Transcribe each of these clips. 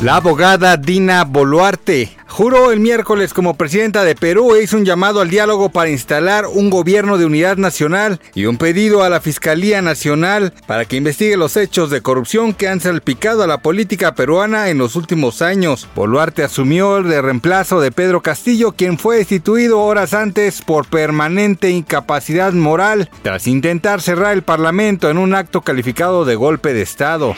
La abogada Dina Boluarte juró el miércoles como presidenta de Perú e hizo un llamado al diálogo para instalar un gobierno de unidad nacional y un pedido a la Fiscalía Nacional para que investigue los hechos de corrupción que han salpicado a la política peruana en los últimos años. Boluarte asumió el de reemplazo de Pedro Castillo, quien fue destituido horas antes por permanente incapacidad moral tras intentar cerrar el Parlamento en un acto calificado de golpe de Estado.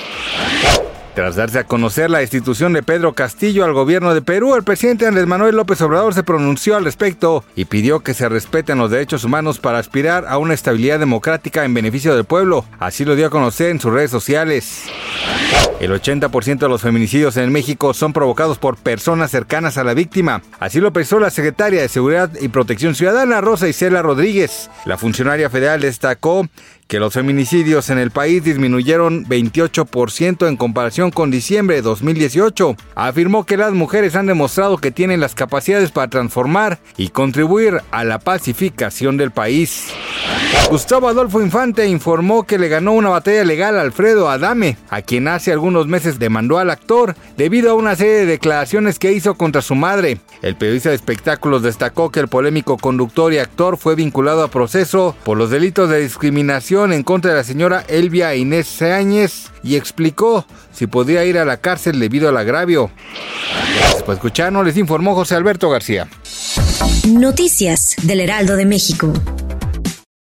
Tras darse a conocer la destitución de Pedro Castillo al gobierno de Perú, el presidente Andrés Manuel López Obrador se pronunció al respecto y pidió que se respeten los derechos humanos para aspirar a una estabilidad democrática en beneficio del pueblo. Así lo dio a conocer en sus redes sociales. El 80% de los feminicidios en México son provocados por personas cercanas a la víctima. Así lo expresó la secretaria de Seguridad y Protección Ciudadana, Rosa Isela Rodríguez. La funcionaria federal destacó que los feminicidios en el país disminuyeron 28% en comparación con diciembre de 2018. Afirmó que las mujeres han demostrado que tienen las capacidades para transformar y contribuir a la pacificación del país. Gustavo Adolfo Infante informó que le ganó una batalla legal a Alfredo Adame, a quien hace algunos meses demandó al actor debido a una serie de declaraciones que hizo contra su madre. El periodista de espectáculos destacó que el polémico conductor y actor fue vinculado a proceso por los delitos de discriminación en contra de la señora Elvia Inés Sáñez y explicó si podría ir a la cárcel debido al agravio. Por escucharnos, les informó José Alberto García. Noticias del Heraldo de México.